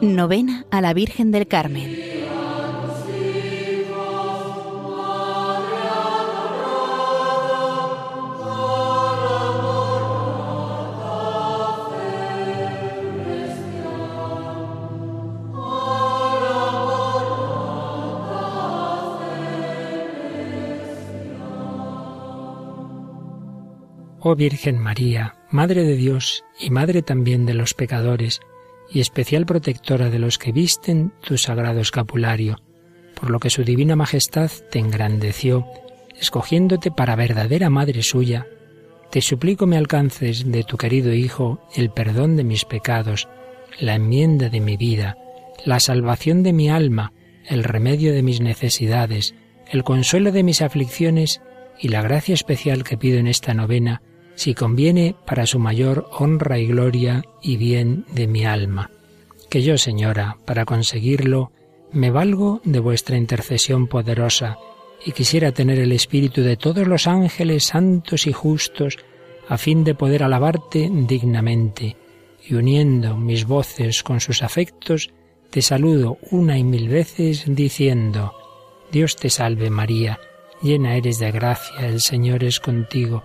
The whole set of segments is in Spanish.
Novena a la Virgen del Carmen. Oh Virgen María, Madre de Dios y Madre también de los pecadores, y especial protectora de los que visten tu sagrado escapulario, por lo que su divina majestad te engrandeció, escogiéndote para verdadera madre suya, te suplico me alcances de tu querido Hijo el perdón de mis pecados, la enmienda de mi vida, la salvación de mi alma, el remedio de mis necesidades, el consuelo de mis aflicciones y la gracia especial que pido en esta novena si conviene para su mayor honra y gloria y bien de mi alma. Que yo, Señora, para conseguirlo, me valgo de vuestra intercesión poderosa, y quisiera tener el espíritu de todos los ángeles santos y justos, a fin de poder alabarte dignamente, y uniendo mis voces con sus afectos, te saludo una y mil veces diciendo, Dios te salve María, llena eres de gracia, el Señor es contigo,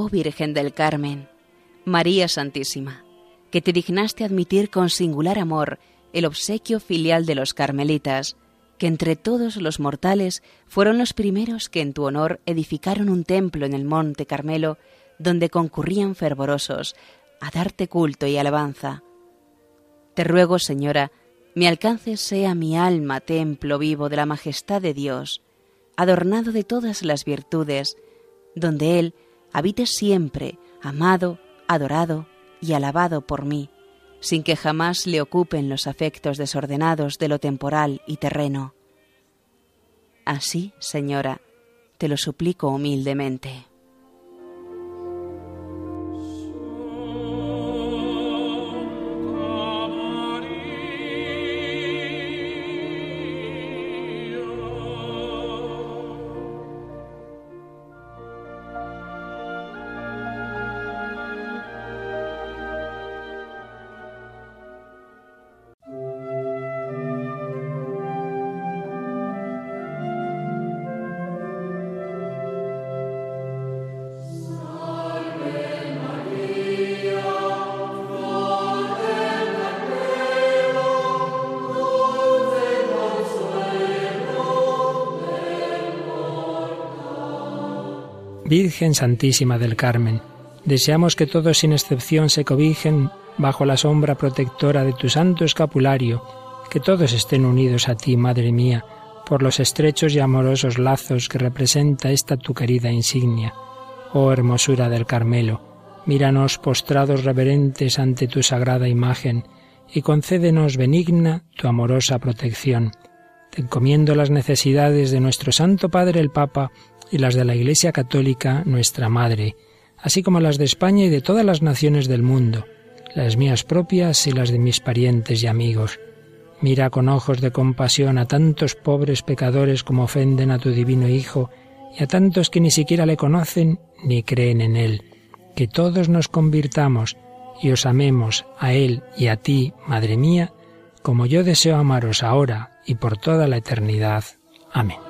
Oh Virgen del Carmen, María Santísima, que te dignaste admitir con singular amor el obsequio filial de los carmelitas, que entre todos los mortales fueron los primeros que en tu honor edificaron un templo en el monte Carmelo, donde concurrían fervorosos a darte culto y alabanza. Te ruego, Señora, mi alcance sea mi alma templo vivo de la majestad de Dios, adornado de todas las virtudes, donde Él habite siempre, amado, adorado y alabado por mí, sin que jamás le ocupen los afectos desordenados de lo temporal y terreno. Así, Señora, te lo suplico humildemente. Virgen Santísima del Carmen, deseamos que todos sin excepción se cobijen bajo la sombra protectora de tu santo escapulario, que todos estén unidos a ti, Madre mía, por los estrechos y amorosos lazos que representa esta tu querida insignia. Oh hermosura del Carmelo, míranos postrados reverentes ante tu sagrada imagen, y concédenos benigna tu amorosa protección. Te encomiendo las necesidades de nuestro Santo Padre el Papa, y las de la Iglesia Católica, nuestra Madre, así como las de España y de todas las naciones del mundo, las mías propias y las de mis parientes y amigos. Mira con ojos de compasión a tantos pobres pecadores como ofenden a tu divino Hijo y a tantos que ni siquiera le conocen ni creen en Él. Que todos nos convirtamos y os amemos a Él y a ti, Madre mía, como yo deseo amaros ahora y por toda la eternidad. Amén.